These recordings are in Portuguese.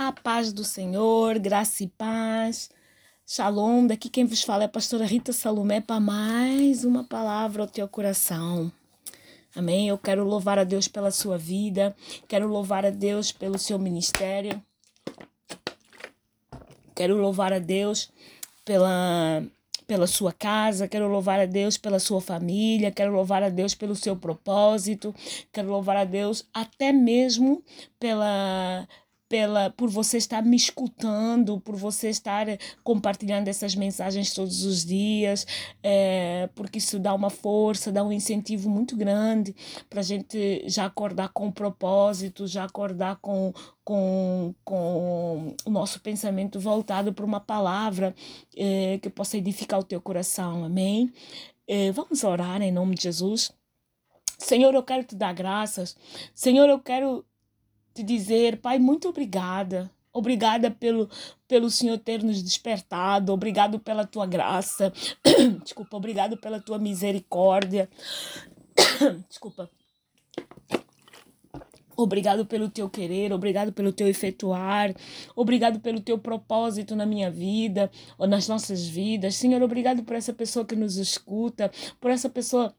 A paz do Senhor, graça e paz. Shalom, daqui quem vos fala é a pastora Rita Salomé para mais uma palavra ao teu coração. Amém? Eu quero louvar a Deus pela sua vida, quero louvar a Deus pelo seu ministério, quero louvar a Deus pela, pela sua casa, quero louvar a Deus pela sua família, quero louvar a Deus pelo seu propósito, quero louvar a Deus até mesmo pela pela, por você estar me escutando, por você estar compartilhando essas mensagens todos os dias, é, porque isso dá uma força, dá um incentivo muito grande para a gente já acordar com o propósito, já acordar com, com, com o nosso pensamento voltado para uma palavra é, que possa edificar o teu coração, amém? É, vamos orar em nome de Jesus. Senhor, eu quero te dar graças. Senhor, eu quero te dizer, Pai, muito obrigada. Obrigada pelo, pelo Senhor ter nos despertado. Obrigado pela tua graça. Desculpa, obrigado pela tua misericórdia. Desculpa. Obrigado pelo teu querer, obrigado pelo teu efetuar, obrigado pelo teu propósito na minha vida ou nas nossas vidas. Senhor, obrigado por essa pessoa que nos escuta, por essa pessoa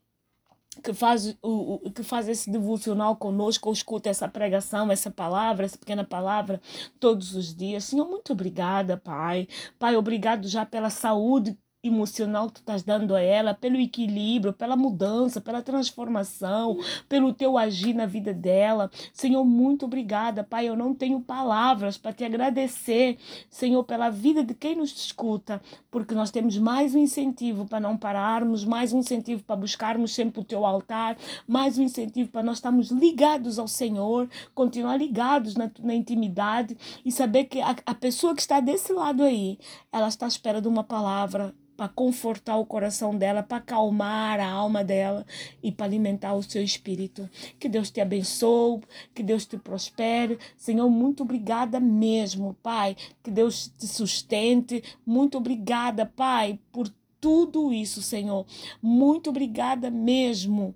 que faz, o, o, que faz esse devocional conosco, ou escuta essa pregação, essa palavra, essa pequena palavra todos os dias. Senhor, muito obrigada, Pai. Pai, obrigado já pela saúde emocional que tu estás dando a ela, pelo equilíbrio, pela mudança, pela transformação, pelo teu agir na vida dela. Senhor, muito obrigada, Pai. Eu não tenho palavras para te agradecer, Senhor, pela vida de quem nos escuta, porque nós temos mais um incentivo para não pararmos, mais um incentivo para buscarmos sempre o teu altar, mais um incentivo para nós estarmos ligados ao Senhor, continuar ligados na, na intimidade e saber que a, a pessoa que está desse lado aí, ela está à espera de uma palavra para confortar o coração dela, para acalmar a alma dela e para alimentar o seu espírito. Que Deus te abençoe, que Deus te prospere. Senhor, muito obrigada mesmo, Pai. Que Deus te sustente. Muito obrigada, Pai, por tudo isso, Senhor. Muito obrigada mesmo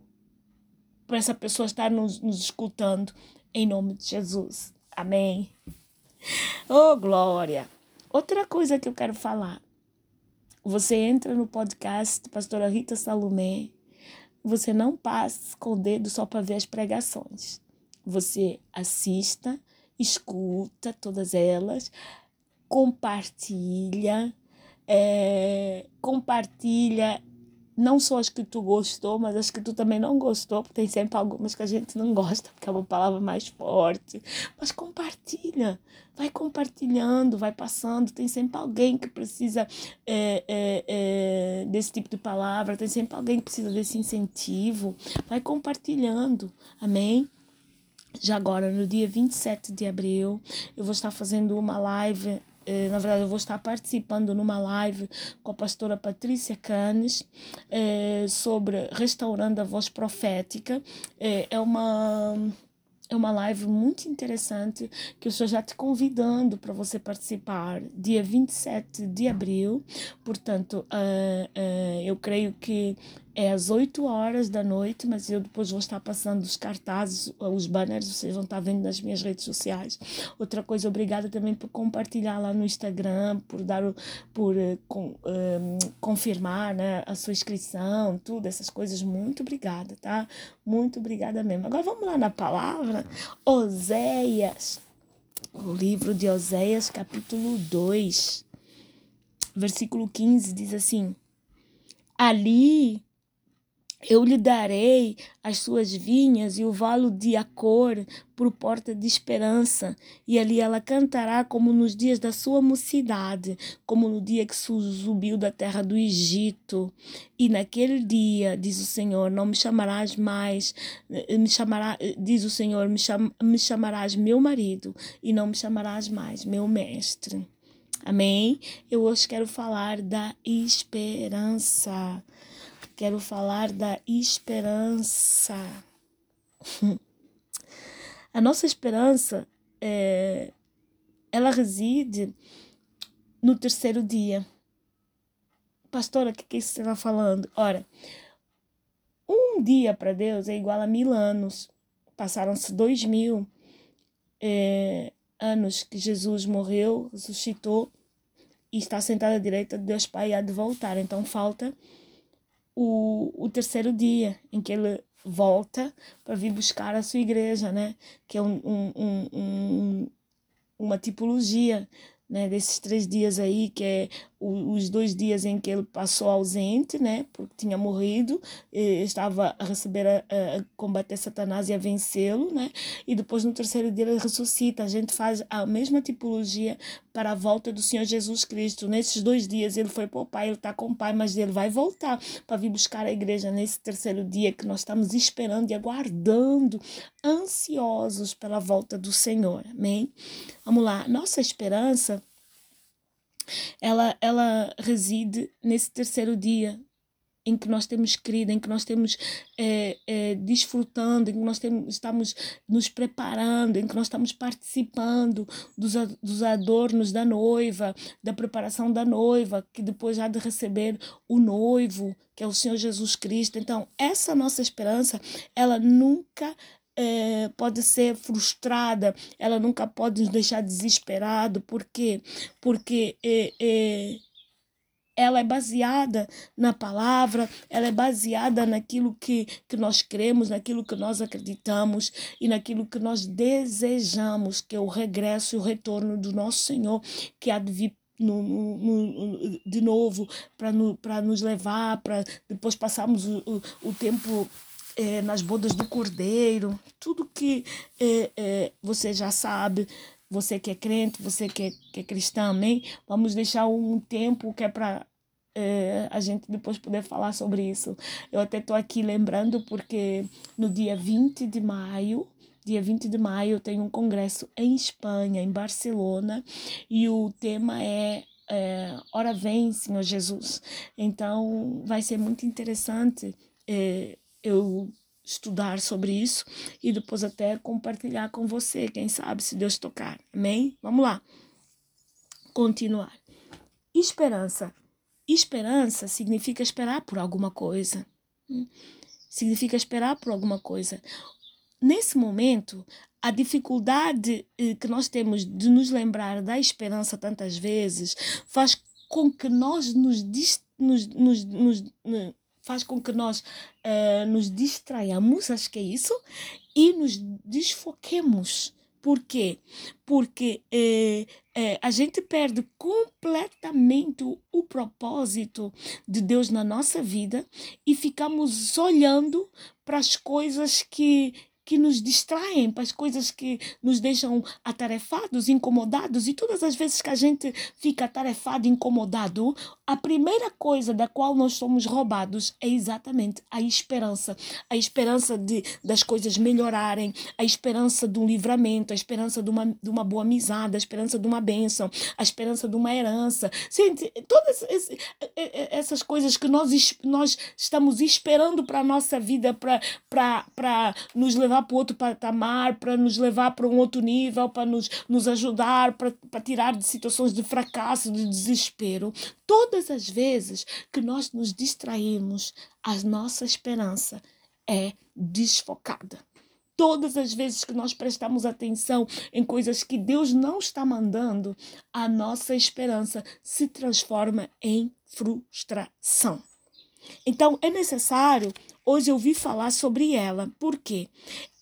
por essa pessoa estar nos, nos escutando. Em nome de Jesus. Amém. Oh, glória! Outra coisa que eu quero falar. Você entra no podcast Pastora Rita Salomé, você não passa com o dedo só para ver as pregações. Você assista, escuta todas elas, compartilha, é, compartilha não só as que tu gostou, mas as que tu também não gostou, porque tem sempre algumas que a gente não gosta, porque é uma palavra mais forte. Mas compartilha, vai compartilhando, vai passando. Tem sempre alguém que precisa é, é, é, desse tipo de palavra, tem sempre alguém que precisa desse incentivo. Vai compartilhando, amém? Já agora, no dia 27 de abril, eu vou estar fazendo uma live na verdade, eu vou estar participando numa live com a pastora Patrícia Canes eh, sobre restaurando a voz profética. Eh, é uma é uma live muito interessante que eu estou já te convidando para você participar dia 27 de abril. Portanto, uh, uh, eu creio que é às 8 horas da noite, mas eu depois vou estar passando os cartazes, os banners, vocês vão estar vendo nas minhas redes sociais. Outra coisa, obrigada também por compartilhar lá no Instagram, por dar por uh, com, um, confirmar né, a sua inscrição, tudo, essas coisas. Muito obrigada, tá? Muito obrigada mesmo. Agora vamos lá na palavra. Oséias, o livro de Oséias, capítulo 2, versículo 15, diz assim: Ali eu lhe darei as suas vinhas e o valo de Acor por porta de esperança, e ali ela cantará como nos dias da sua mocidade, como no dia que subiu da terra do Egito. E naquele dia, diz o Senhor, não me chamarás mais, eh, me chamará, eh, diz o Senhor, me, cham, me chamarás meu marido, e não me chamarás mais meu mestre. Amém? Eu hoje quero falar da esperança quero falar da esperança. A nossa esperança, é, ela reside no terceiro dia. Pastora, o que, que você está falando? Ora, um dia para Deus é igual a mil anos. Passaram-se dois mil. É, anos que Jesus morreu, ressuscitou e está sentado à direita de Deus Pai e há de voltar. Então falta o, o terceiro dia em que ele volta para vir buscar a sua igreja, né? Que é um, um, um, uma tipologia né, desses três dias aí, que é os dois dias em que ele passou ausente, né, porque tinha morrido, estava a receber, a, a combater Satanás e a vencê-lo, né, e depois no terceiro dia ele ressuscita. A gente faz a mesma tipologia para a volta do Senhor Jesus Cristo. Nesses dois dias ele foi para o Pai, ele está com o Pai, mas ele vai voltar para vir buscar a igreja nesse terceiro dia que nós estamos esperando e aguardando, ansiosos pela volta do Senhor. Amém? Vamos lá. Nossa esperança ela, ela reside nesse terceiro dia em que nós temos crido, em que nós temos é, é, desfrutando, em que nós temos, estamos nos preparando, em que nós estamos participando dos, dos adornos da noiva, da preparação da noiva, que depois há de receber o noivo, que é o Senhor Jesus Cristo. Então, essa nossa esperança, ela nunca é, pode ser frustrada, ela nunca pode nos deixar desesperado. Por quê? Porque é, é, ela é baseada na palavra, ela é baseada naquilo que, que nós cremos, naquilo que nós acreditamos e naquilo que nós desejamos, que é o regresso e o retorno do nosso Senhor, que há de vir no, no, no, de novo para no, nos levar, para depois passarmos o, o, o tempo é, nas bodas do cordeiro, tudo que é, é, você já sabe, você que é crente, você que é, que é cristão, amém? Vamos deixar um tempo que é para é, a gente depois poder falar sobre isso. Eu até estou aqui lembrando porque no dia 20 de maio, dia 20 de maio, eu tenho um congresso em Espanha, em Barcelona, e o tema é é, Ora vem, Senhor Jesus. Então vai ser muito interessante é, eu estudar sobre isso e depois até compartilhar com você, quem sabe, se Deus tocar. Amém? Vamos lá. Continuar. Esperança. Esperança significa esperar por alguma coisa. Hum? Significa esperar por alguma coisa. Nesse momento, a dificuldade eh, que nós temos de nos lembrar da esperança tantas vezes faz com que nós nos, nos, nos, nos faz com que nós uh, nos distraiamos, acho que é isso, e nos desfoquemos. Por quê? Porque eh, eh, a gente perde completamente o, o propósito de Deus na nossa vida e ficamos olhando para as coisas que que nos distraem, para as coisas que nos deixam atarefados, incomodados. E todas as vezes que a gente fica atarefado, incomodado, a primeira coisa da qual nós somos roubados é exatamente a esperança. A esperança de, das coisas melhorarem, a esperança de um livramento, a esperança de uma, de uma boa amizade, a esperança de uma bênção, a esperança de uma herança. Gente, todas essas coisas que nós, nós estamos esperando para a nossa vida, para nos levar levar para outro patamar, para nos levar para um outro nível, para nos, nos ajudar, para, para tirar de situações de fracasso, de desespero. Todas as vezes que nós nos distraímos, a nossa esperança é desfocada. Todas as vezes que nós prestamos atenção em coisas que Deus não está mandando, a nossa esperança se transforma em frustração. Então é necessário Hoje eu vi falar sobre ela. Por quê?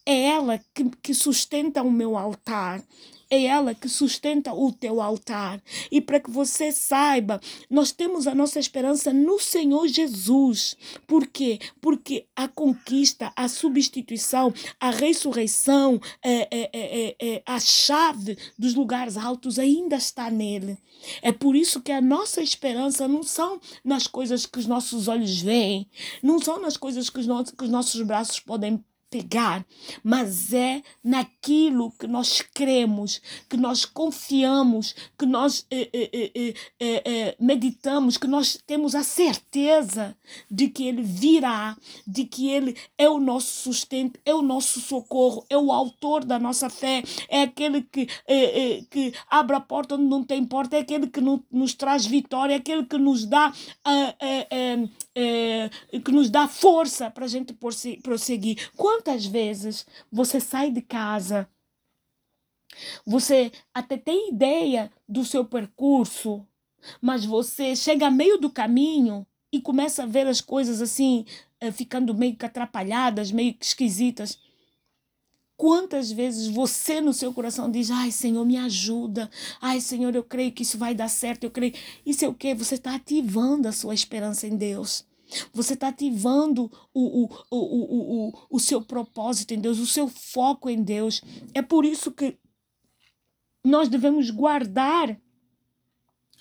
É ela que, que sustenta o meu altar. É ela que sustenta o teu altar. E para que você saiba, nós temos a nossa esperança no Senhor Jesus. Por quê? Porque a conquista, a substituição, a ressurreição, é, é, é, é, a chave dos lugares altos ainda está nele. É por isso que a nossa esperança não são nas coisas que os nossos olhos veem, não são nas coisas que os, no que os nossos braços podem pegar, mas é naquilo que nós cremos, que nós confiamos, que nós eh eh, eh, eh, eh, eh, meditamos, que nós temos a certeza de que Ele virá, de que Ele é o nosso sustento, é o nosso socorro, é o autor da nossa fé, é aquele que, que abre a porta onde não tem porta, é aquele que no, nos traz vitória, é aquele que nos dá, que nos dá força para a gente prosseguir. Quantas vezes você sai de casa Você até tem ideia do seu percurso, mas você chega a meio do caminho e começa a ver as coisas assim, eh, ficando meio que atrapalhadas, meio que esquisitas. Quantas vezes você no seu coração diz: Ai, Senhor, me ajuda. Ai, Senhor, eu creio que isso vai dar certo. Eu creio. Isso é o que? Você está ativando a sua esperança em Deus. Você está ativando o, o, o, o, o, o seu propósito em Deus, o seu foco em Deus. É por isso que nós devemos guardar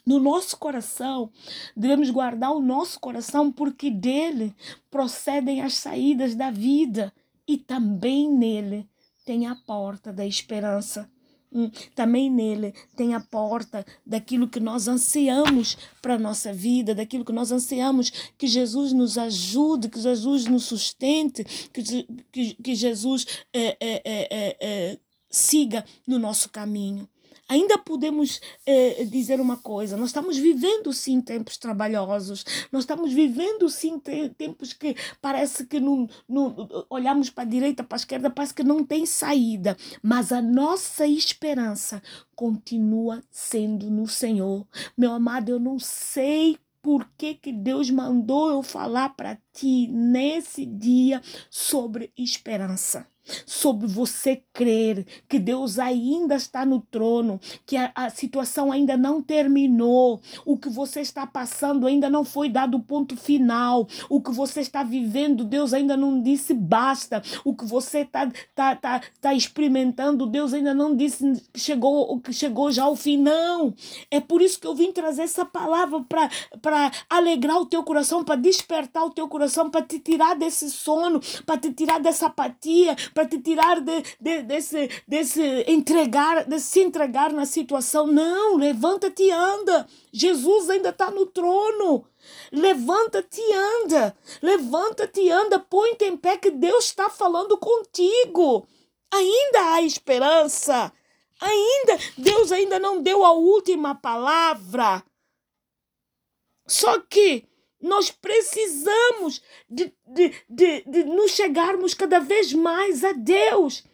no nosso coração, devemos guardar o nosso coração, porque dele procedem as saídas da vida e também nele tem a porta da esperança. Hum, também nele tem a porta daquilo que nós ansiamos para a nossa vida, daquilo que nós ansiamos que Jesus nos ajude, que Jesus nos sustente, que, que, que Jesus é, é, é, siga no nosso caminho ainda podemos eh, dizer uma coisa: nós estamos vivendo sim tempos trabalhosos, nós estamos vivendo sim tempos que parece que não, não olhamos para a direita, para a esquerda, parece que não tem saída, mas a nossa esperança continua sendo no Senhor. Meu amado, eu não sei por que, que Deus mandou eu falar para ti nesse dia sobre esperança sobre você crer que Deus ainda está no trono, que a, a, situação ainda não terminou, o que você está passando ainda não foi dado o ponto final, o que você está vivendo, Deus ainda não disse basta, o que você está tá, tá, tá experimentando, Deus ainda não disse que chegou, que chegou já ao fim, não. É por isso que eu vim trazer essa palavra para alegrar o teu coração, para despertar o teu coração, para te tirar desse sono, para te tirar dessa apatia, para te tirar de, de, desse, desse entregar, de se entregar na situação. Não, levanta-te e anda. Jesus ainda está no trono. Levanta-te e anda. Levanta-te e anda. Põe-te em pé que Deus está falando contigo. Ainda há esperança. Ainda, Deus ainda não deu a última palavra. Só que nós precisamos de, de, de, de nos chegarmos cada vez mais a Deus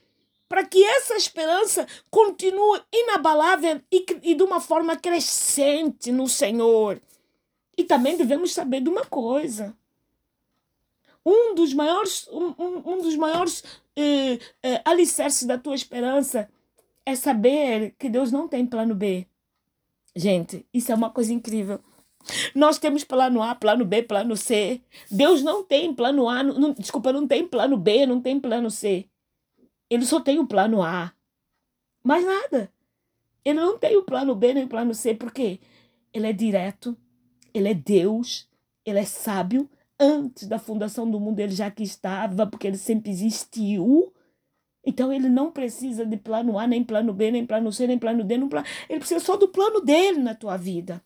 para que essa esperança continue inabalável e, e de uma forma crescente no Senhor. E também devemos saber de uma coisa. Um dos maiores, um, um, dos maiores eh, eh, alicerces da tua esperança é saber que Deus não tem plano B. Gente, isso é uma coisa incrível. Nós temos plano A, plano B, plano C. Deus não tem plano A, não, desculpa, não tem plano B, não tem plano C. Ele só tem o plano A. Mais nada. Ele não tem o plano B nem o plano C, porque ele é direto, ele é Deus, ele é sábio. Antes da fundação do mundo ele já que estava, porque ele sempre existiu. Então ele não precisa de plano A, nem plano B, nem plano C, nem plano D, nem plano... ele precisa só do plano dele na tua vida.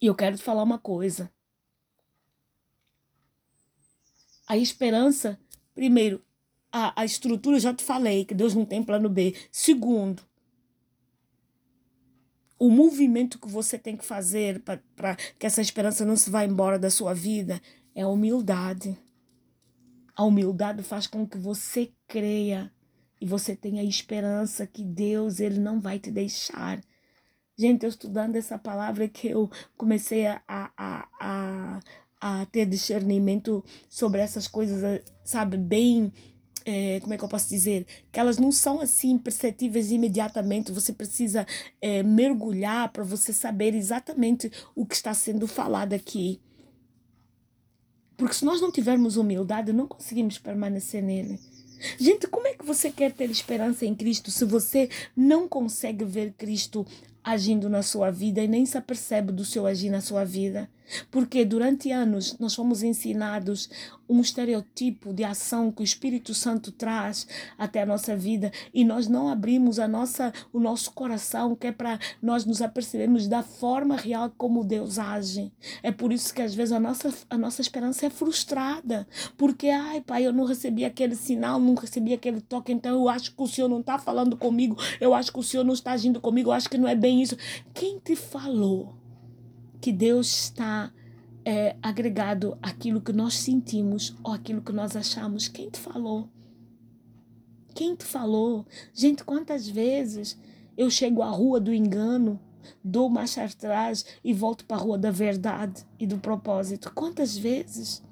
E eu quero te falar uma coisa. A esperança, primeiro, a, a estrutura, eu já te falei que Deus não tem plano B. Segundo, o movimento que você tem que fazer para que essa esperança não se vá embora da sua vida é a humildade. A humildade faz com que você creia e você tenha esperança que Deus ele não vai te deixar. Gente, eu estudando essa palavra que eu comecei a, a, a, a ter discernimento sobre essas coisas, sabe, bem. É, como é que eu posso dizer? Que elas não são assim perceptíveis imediatamente. Você precisa é, mergulhar para você saber exatamente o que está sendo falado aqui. Porque se nós não tivermos humildade, não conseguimos permanecer nele. Gente, como é que você quer ter esperança em Cristo se você não consegue ver Cristo agindo na sua vida e nem se apercebe do seu agir na sua vida. Porque durante anos nós fomos ensinados um estereotipo de ação que o Espírito Santo traz até a nossa vida e nós não abrimos a nossa, o nosso coração, que é para nós nos apercebermos da forma real como Deus age. É por isso que às vezes a nossa, a nossa esperança é frustrada. Porque, ai, pai, eu não recebi aquele sinal, não recebi aquele toque, então eu acho que o Senhor não está falando comigo, eu acho que o Senhor não está agindo comigo, eu acho que não é bem isso. Quem te falou? Que Deus está é, agregado àquilo que nós sentimos ou aquilo que nós achamos. Quem te falou? Quem te falou? Gente, quantas vezes eu chego à rua do engano, dou marcha atrás e volto para a rua da verdade e do propósito? Quantas vezes?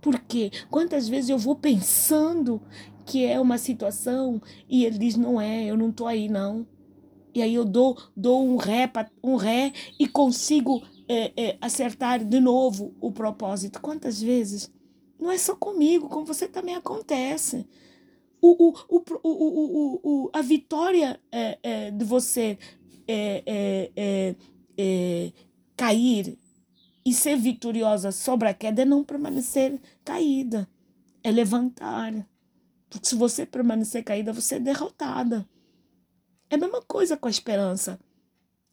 Por quê? Quantas vezes eu vou pensando que é uma situação e ele diz: não é, eu não estou aí não. E aí eu dou, dou um ré, um ré e consigo é, é, acertar de novo o propósito. Quantas vezes? Não é só comigo, com você também acontece. O, o, o, o, o, o, a vitória é, é, de você é, é, é, é, cair e ser vitoriosa sobre a queda é não permanecer caída, é levantar. Porque se você permanecer caída, você é derrotada. É a mesma coisa com a esperança.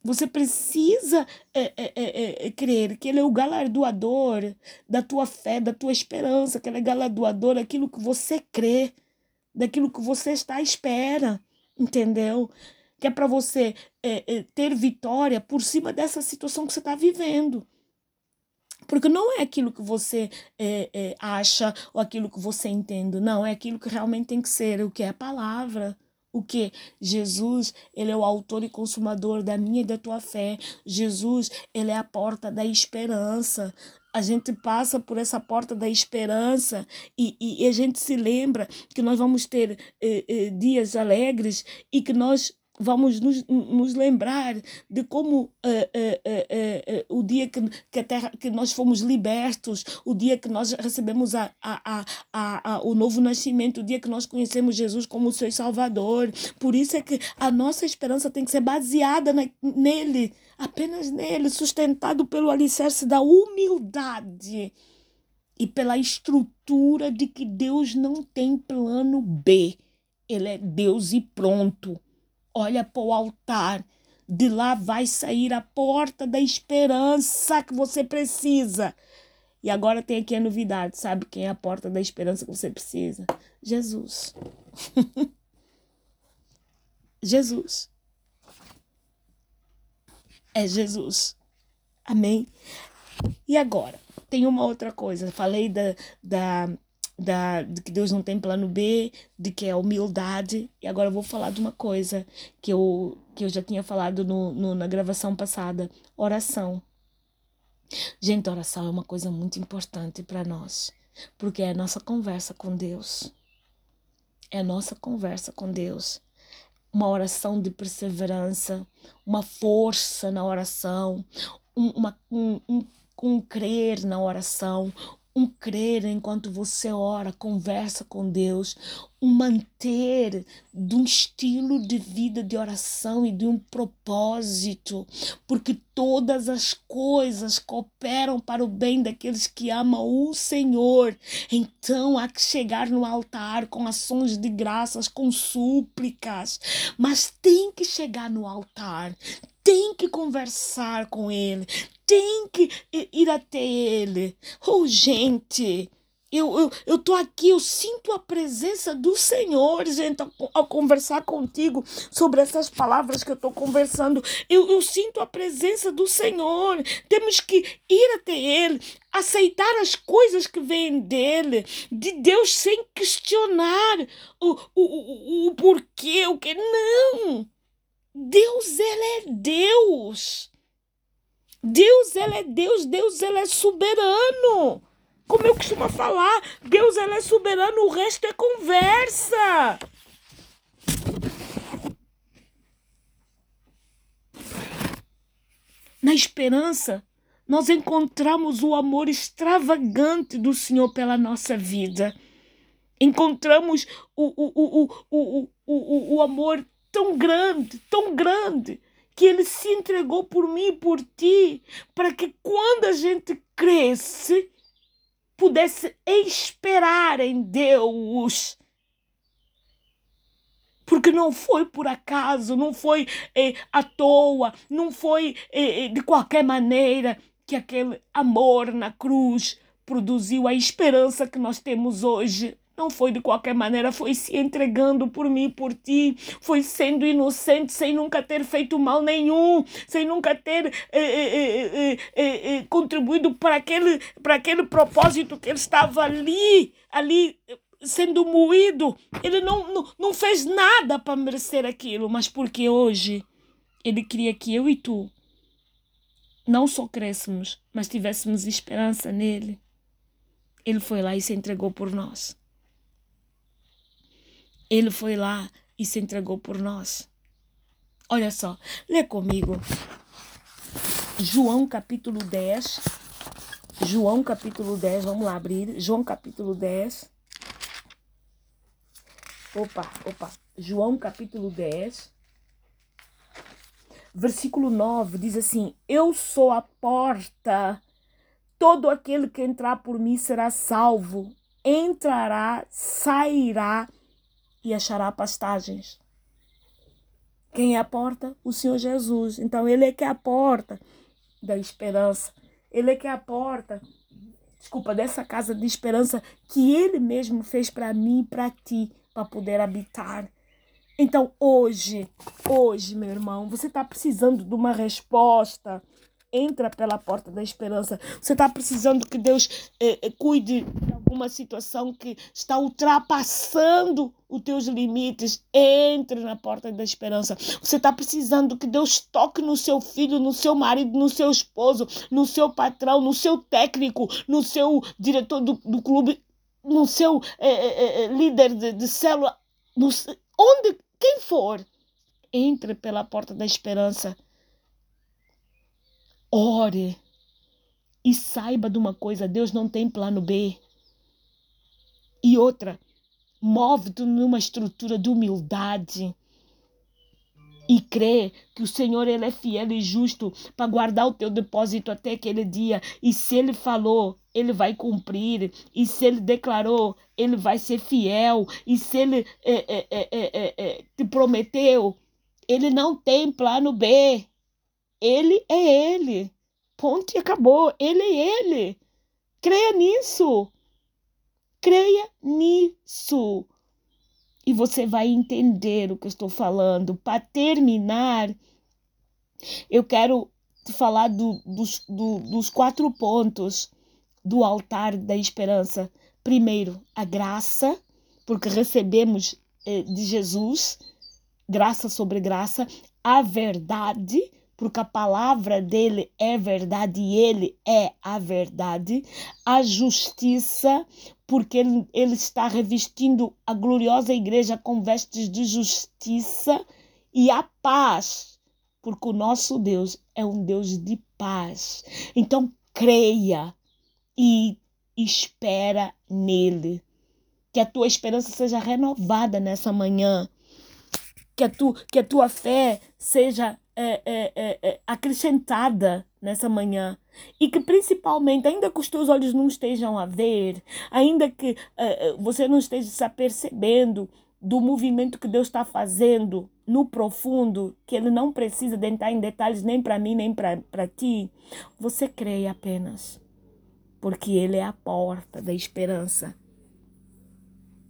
Você precisa é, é, é, é, crer que Ele é o galardoador da tua fé, da tua esperança, que Ele é galardoador daquilo que você crê, daquilo que você está à espera, entendeu? Que é para você é, é, ter vitória por cima dessa situação que você está vivendo. Porque não é aquilo que você é, é, acha ou aquilo que você entende, não, é aquilo que realmente tem que ser, o que é a palavra. O que? Jesus, ele é o autor e consumador da minha e da tua fé. Jesus, ele é a porta da esperança. A gente passa por essa porta da esperança e, e, e a gente se lembra que nós vamos ter eh, eh, dias alegres e que nós vamos nos, nos lembrar de como uh, uh, uh, o dia que, que, a terra, que nós fomos libertos, o dia que nós recebemos a, a, a, a, o novo nascimento, o dia que nós conhecemos Jesus como o seu Salvador. Por isso é que a nossa esperança tem que ser baseada na, nele, apenas nele, sustentado pelo alicerce da humildade e pela estrutura de que Deus não tem plano B. Ele é Deus e pronto olha para o altar. De lá vai sair a porta da esperança que você precisa. E agora tem aqui a novidade, sabe quem é a porta da esperança que você precisa? Jesus. Jesus. É Jesus. Amém? E agora? Tem uma outra coisa. Falei da, da da, de que Deus não tem plano B, de que é humildade. E agora eu vou falar de uma coisa que eu, que eu já tinha falado no, no, na gravação passada: oração. Gente, oração é uma coisa muito importante para nós, porque é a nossa conversa com Deus. É a nossa conversa com Deus. Uma oração de perseverança, uma força na oração, um, uma, um, um, um crer na oração, um crer enquanto você ora, conversa com Deus, um manter de um estilo de vida de oração e de um propósito, porque todas as coisas cooperam para o bem daqueles que amam o Senhor. Então há que chegar no altar com ações de graças, com súplicas, mas tem que chegar no altar, tem que conversar com ele, tem que ir até ele. Oh, gente, eu, eu, eu tô aqui, eu sinto a presença do Senhor, gente, ao, ao conversar contigo sobre essas palavras que eu estou conversando. Eu, eu sinto a presença do Senhor. Temos que ir até Ele, aceitar as coisas que vêm dele, de Deus sem questionar o, o, o, o porquê, o que. Não! Deus, Ele é Deus. Deus, Ele é Deus. Deus, Ele é soberano. Como eu costumo falar, Deus, Ele é soberano, o resto é conversa. Na esperança, nós encontramos o amor extravagante do Senhor pela nossa vida. Encontramos o, o, o, o, o, o, o amor tão grande, tão grande, que ele se entregou por mim e por ti, para que quando a gente cresce, pudesse esperar em Deus. Porque não foi por acaso, não foi eh, à toa, não foi eh, de qualquer maneira que aquele amor na cruz produziu a esperança que nós temos hoje. Não foi de qualquer maneira, foi se entregando por mim, por ti, foi sendo inocente, sem nunca ter feito mal nenhum, sem nunca ter eh eh, eh, eh, eh, contribuído para aquele, para aquele propósito que ele estava ali, ali sendo moído. Ele não, não, não fez nada para merecer aquilo, mas porque hoje ele queria que eu e tu não só crescemos, mas tivéssemos esperança nele. Ele foi lá e se entregou por nós. Ele foi lá e se entregou por nós. Olha só, lê comigo. João capítulo 10. João capítulo 10, vamos lá abrir. João capítulo 10. Opa, opa. João capítulo 10. Versículo 9 diz assim: Eu sou a porta. Todo aquele que entrar por mim será salvo. Entrará, sairá e achará pastagens. Quem é a porta? O Senhor Jesus. Então, Ele é que é a porta da esperança. Ele é que é a porta, desculpa, dessa casa de esperança que Ele mesmo fez para mim e para ti, para poder habitar. Então, hoje, hoje, meu irmão, você está precisando de uma resposta entra pela porta da esperança. Você está precisando que Deus eh, eh, cuide de alguma situação que está ultrapassando os teus limites. Entre na porta da esperança. Você está precisando que Deus toque no seu filho, no seu marido, no seu esposo, no seu patrão, no seu técnico, no seu diretor do, do clube, no seu eh, líder de, de célula, no, onde, quem for. Entre pela porta da esperança Ore e saiba de uma coisa: Deus não tem plano B. E outra, move-te numa estrutura de humildade e crê que o Senhor ele é fiel e justo para guardar o teu depósito até aquele dia. E se ele falou, ele vai cumprir. E se ele declarou, ele vai ser fiel. E se ele é, é, é, te prometeu, ele não tem plano B. Ele é Ele. Ponto e acabou. Ele é Ele. Creia nisso. Creia nisso. E você vai entender o que eu estou falando. Para terminar, eu quero falar do, dos, do, dos quatro pontos do altar da esperança. Primeiro, a graça, porque recebemos eh, de Jesus graça sobre graça, a verdade, porque a palavra dele é verdade e ele é a verdade, a justiça, porque ele, ele está revestindo a gloriosa igreja com vestes de justiça, e a paz, porque o nosso Deus é um Deus de paz. Então, creia e espera nele. Que a tua esperança seja renovada nessa manhã. Que a, tu, que a tua fé seja é, é, é, é, acrescentada nessa manhã e que principalmente, ainda que os teus olhos não estejam a ver, ainda que é, você não esteja se apercebendo do movimento que Deus está fazendo no profundo, que Ele não precisa entrar em detalhes nem para mim nem para ti, você creia apenas, porque Ele é a porta da esperança.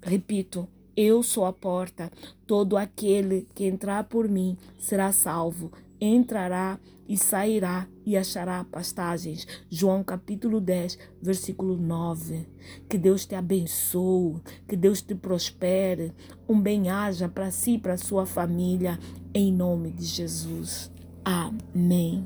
Repito, eu sou a porta. Todo aquele que entrar por mim será salvo. Entrará e sairá e achará pastagens. João capítulo 10, versículo 9. Que Deus te abençoe, que Deus te prospere. Um bem-aja para si e para sua família, em nome de Jesus. Amém.